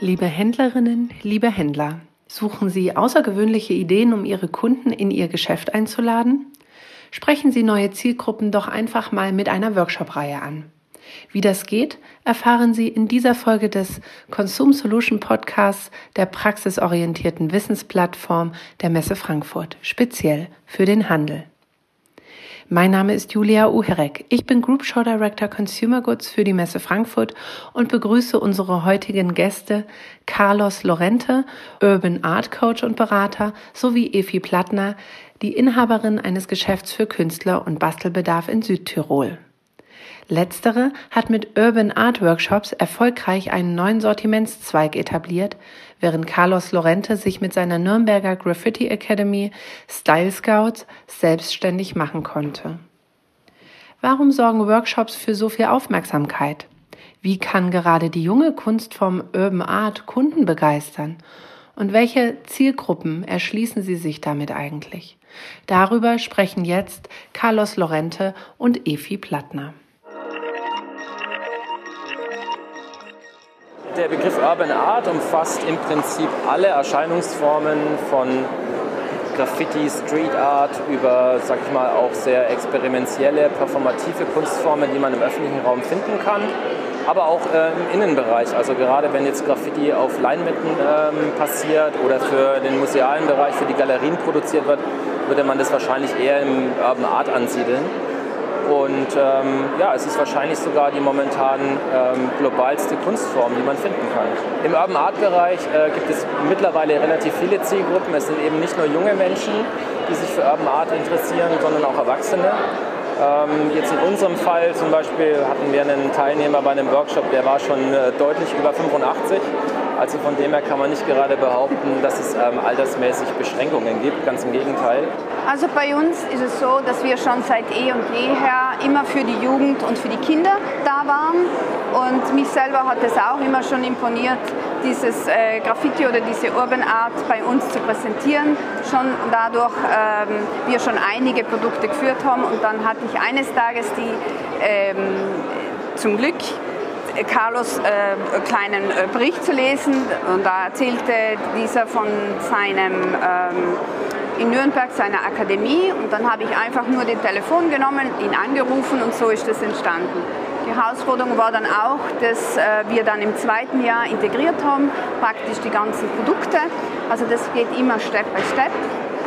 Liebe Händlerinnen, liebe Händler, suchen Sie außergewöhnliche Ideen, um Ihre Kunden in Ihr Geschäft einzuladen? Sprechen Sie neue Zielgruppen doch einfach mal mit einer Workshop-Reihe an. Wie das geht, erfahren Sie in dieser Folge des Consume Solution Podcasts der praxisorientierten Wissensplattform der Messe Frankfurt, speziell für den Handel. Mein Name ist Julia Uherek. Ich bin Group Show Director Consumer Goods für die Messe Frankfurt und begrüße unsere heutigen Gäste Carlos Lorente, Urban Art Coach und Berater, sowie Efi Plattner, die Inhaberin eines Geschäfts für Künstler und Bastelbedarf in Südtirol. Letztere hat mit Urban Art Workshops erfolgreich einen neuen Sortimentszweig etabliert, während Carlos Lorente sich mit seiner Nürnberger Graffiti Academy Style Scouts selbstständig machen konnte. Warum sorgen Workshops für so viel Aufmerksamkeit? Wie kann gerade die junge Kunstform Urban Art Kunden begeistern? Und welche Zielgruppen erschließen sie sich damit eigentlich? Darüber sprechen jetzt Carlos Lorente und Efi Plattner. Der Begriff Urban Art umfasst im Prinzip alle Erscheinungsformen von Graffiti, Street Art über, sag ich mal, auch sehr experimentelle, performative Kunstformen, die man im öffentlichen Raum finden kann, aber auch äh, im Innenbereich. Also gerade wenn jetzt Graffiti auf Leinwänden ähm, passiert oder für den musealen Bereich, für die Galerien produziert wird, würde man das wahrscheinlich eher im Urban Art ansiedeln. Und ähm, ja, es ist wahrscheinlich sogar die momentan ähm, globalste Kunstform, die man finden kann. Im Urban Art Bereich äh, gibt es mittlerweile relativ viele Zielgruppen. Es sind eben nicht nur junge Menschen, die sich für Urban Art interessieren, sondern auch Erwachsene. Ähm, jetzt in unserem Fall zum Beispiel hatten wir einen Teilnehmer bei einem Workshop, der war schon äh, deutlich über 85 also von dem her kann man nicht gerade behaupten, dass es ähm, altersmäßig Beschränkungen gibt, ganz im Gegenteil. Also bei uns ist es so, dass wir schon seit eh und je her immer für die Jugend und für die Kinder da waren. Und mich selber hat es auch immer schon imponiert, dieses äh, Graffiti oder diese Urban Art bei uns zu präsentieren. Schon dadurch ähm, wir schon einige Produkte geführt haben und dann hatte ich eines Tages die ähm, zum Glück Carlos äh, kleinen äh, Bericht zu lesen und da erzählte dieser von seinem ähm, in Nürnberg seiner Akademie und dann habe ich einfach nur den Telefon genommen, ihn angerufen und so ist das entstanden. Die Herausforderung war dann auch, dass äh, wir dann im zweiten Jahr integriert haben, praktisch die ganzen Produkte. Also das geht immer Step by Step.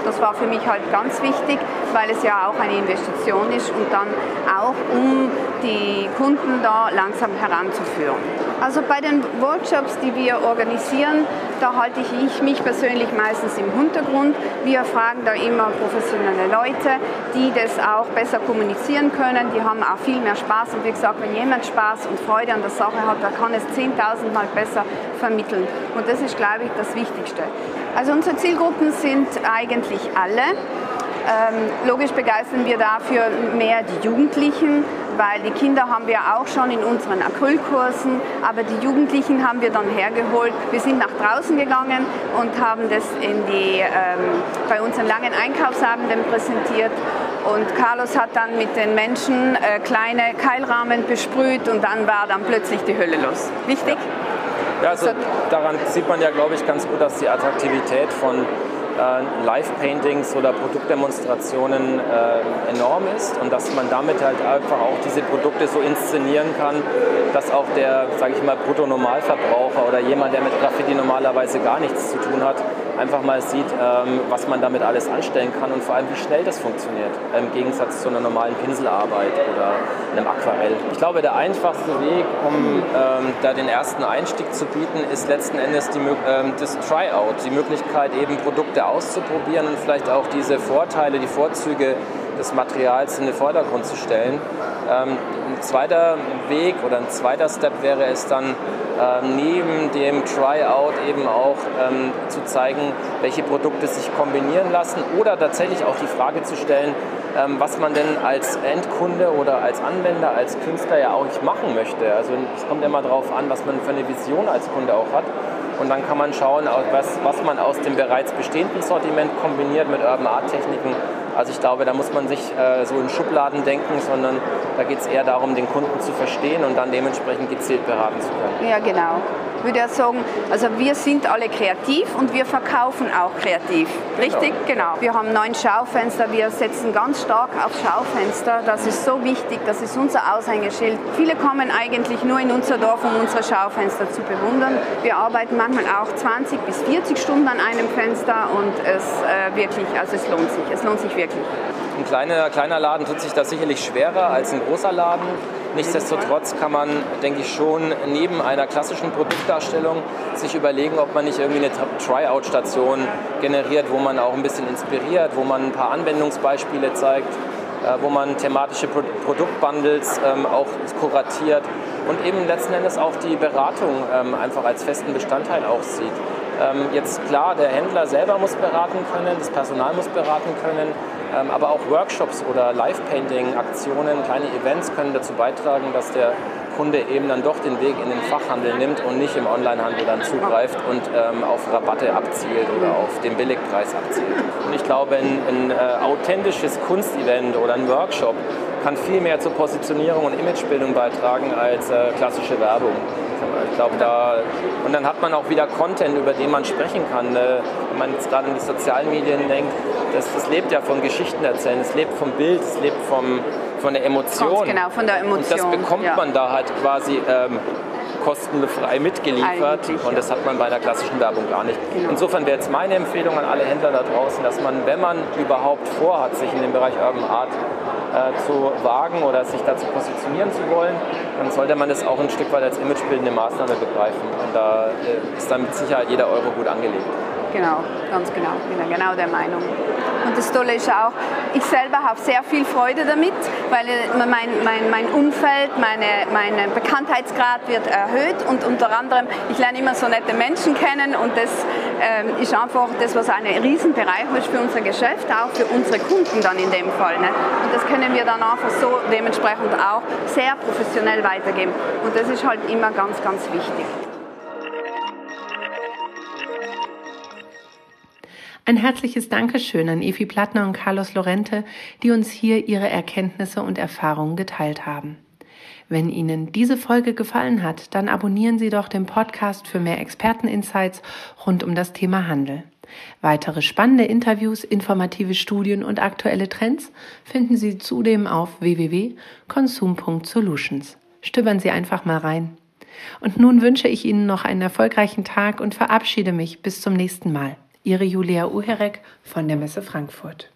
Das war für mich halt ganz wichtig, weil es ja auch eine Investition ist und dann auch um die Kunden da langsam heranzuführen. Also bei den Workshops, die wir organisieren, da halte ich mich persönlich meistens im Hintergrund. Wir fragen da immer professionelle Leute, die das auch besser kommunizieren können. Die haben auch viel mehr Spaß. Und wie gesagt, wenn jemand Spaß und Freude an der Sache hat, dann kann es 10.000 Mal besser vermitteln. Und das ist, glaube ich, das Wichtigste. Also unsere Zielgruppen sind eigentlich alle. Ähm, logisch begeistern wir dafür mehr die Jugendlichen, weil die Kinder haben wir auch schon in unseren Acrylkursen, aber die Jugendlichen haben wir dann hergeholt. Wir sind nach draußen gegangen und haben das in die, ähm, bei unseren langen Einkaufsabenden präsentiert. Und Carlos hat dann mit den Menschen äh, kleine Keilrahmen besprüht und dann war dann plötzlich die Hölle los. Wichtig? Ja, also daran sieht man ja, glaube ich, ganz gut, dass die Attraktivität von äh, Live-Paintings oder Produktdemonstrationen äh, enorm ist und dass man damit halt einfach auch diese Produkte so inszenieren kann, dass auch der, sage ich mal, Brutto-Normalverbraucher oder jemand, der mit Graffiti normalerweise gar nichts zu tun hat, einfach mal sieht, ähm, was man damit alles anstellen kann und vor allem, wie schnell das funktioniert, im Gegensatz zu einer normalen Pinselarbeit oder einem Aquarell. Ich glaube, der einfachste Weg, um ähm, da den ersten Einstieg zu bieten, ist letzten Endes die, ähm, das Tryout, die Möglichkeit, eben Produkte auszuprobieren und vielleicht auch diese Vorteile, die Vorzüge des Materials in den Vordergrund zu stellen. Ein zweiter Weg oder ein zweiter Step wäre es dann, neben dem Tryout eben auch ähm, zu zeigen, welche Produkte sich kombinieren lassen oder tatsächlich auch die Frage zu stellen, ähm, was man denn als Endkunde oder als Anwender, als Künstler ja auch nicht machen möchte. Also es kommt immer darauf an, was man für eine Vision als Kunde auch hat. Und dann kann man schauen, was, was man aus dem bereits bestehenden Sortiment kombiniert mit Urban Art Techniken Also ich glaube, da muss man sich äh, so in Schubladen denken, sondern da geht es eher darum, den Kunden zu verstehen und dann dementsprechend gezielt beraten zu können. Ja, genau würde ja sagen, also wir sind alle kreativ und wir verkaufen auch kreativ. Richtig? Genau. genau. Wir haben neun Schaufenster, wir setzen ganz stark auf Schaufenster. Das ist so wichtig, das ist unser Aushängeschild. Viele kommen eigentlich nur in unser Dorf, um unsere Schaufenster zu bewundern. Wir arbeiten manchmal auch 20 bis 40 Stunden an einem Fenster und es äh, wirklich, also es lohnt sich, es lohnt sich wirklich. Ein kleiner, kleiner Laden tut sich das sicherlich schwerer als ein großer Laden. Nichtsdestotrotz kann man, denke ich, schon neben einer klassischen Produktdarstellung sich überlegen, ob man nicht irgendwie eine Tryout-Station generiert, wo man auch ein bisschen inspiriert, wo man ein paar Anwendungsbeispiele zeigt, äh, wo man thematische Produktbundles ähm, auch kuratiert und eben letzten Endes auch die Beratung ähm, einfach als festen Bestandteil auch sieht. Ähm, jetzt klar, der Händler selber muss beraten können, das Personal muss beraten können, aber auch Workshops oder Live-Painting-Aktionen, kleine Events können dazu beitragen, dass der Kunde eben dann doch den Weg in den Fachhandel nimmt und nicht im Onlinehandel dann zugreift und ähm, auf Rabatte abzielt oder auf den Billigpreis abzielt. Und ich glaube, ein, ein äh, authentisches Kunstevent oder ein Workshop kann viel mehr zur Positionierung und Imagebildung beitragen als äh, klassische Werbung. Ich glaube, da und dann hat man auch wieder Content, über den man sprechen kann. Äh, wenn man jetzt gerade an die sozialen Medien denkt, das, das lebt ja von Geschichten erzählen, es lebt vom Bild, es lebt vom, von der Emotion. Ganz genau, von der Emotion. Und das bekommt ja. man da halt quasi ähm, kostenfrei mitgeliefert Eigentlich, und das hat man bei einer klassischen Werbung gar nicht. Genau. Insofern wäre jetzt meine Empfehlung an alle Händler da draußen, dass man, wenn man überhaupt vorhat, sich in dem Bereich Urban Art äh, zu wagen oder sich dazu positionieren zu wollen, dann sollte man das auch ein Stück weit als imagebildende Maßnahme begreifen. Und da äh, ist dann mit Sicherheit jeder Euro gut angelegt. Genau, ganz genau. Ich bin genau der Meinung. Und das Tolle ist auch, ich selber habe sehr viel Freude damit, weil mein, mein, mein Umfeld, meine, mein Bekanntheitsgrad wird erhöht und unter anderem, ich lerne immer so nette Menschen kennen und das ähm, ist einfach das, was eine Riesenbereicherung ist für unser Geschäft, auch für unsere Kunden dann in dem Fall. Ne? Und das können wir dann einfach so dementsprechend auch sehr professionell weitergeben. Und das ist halt immer ganz, ganz wichtig. Ein herzliches Dankeschön an Evi Plattner und Carlos Lorente, die uns hier ihre Erkenntnisse und Erfahrungen geteilt haben. Wenn Ihnen diese Folge gefallen hat, dann abonnieren Sie doch den Podcast für mehr Experteninsights rund um das Thema Handel. Weitere spannende Interviews, informative Studien und aktuelle Trends finden Sie zudem auf www.consum.solutions. Stöbern Sie einfach mal rein. Und nun wünsche ich Ihnen noch einen erfolgreichen Tag und verabschiede mich bis zum nächsten Mal. Ihre Julia Uherek von der Messe Frankfurt.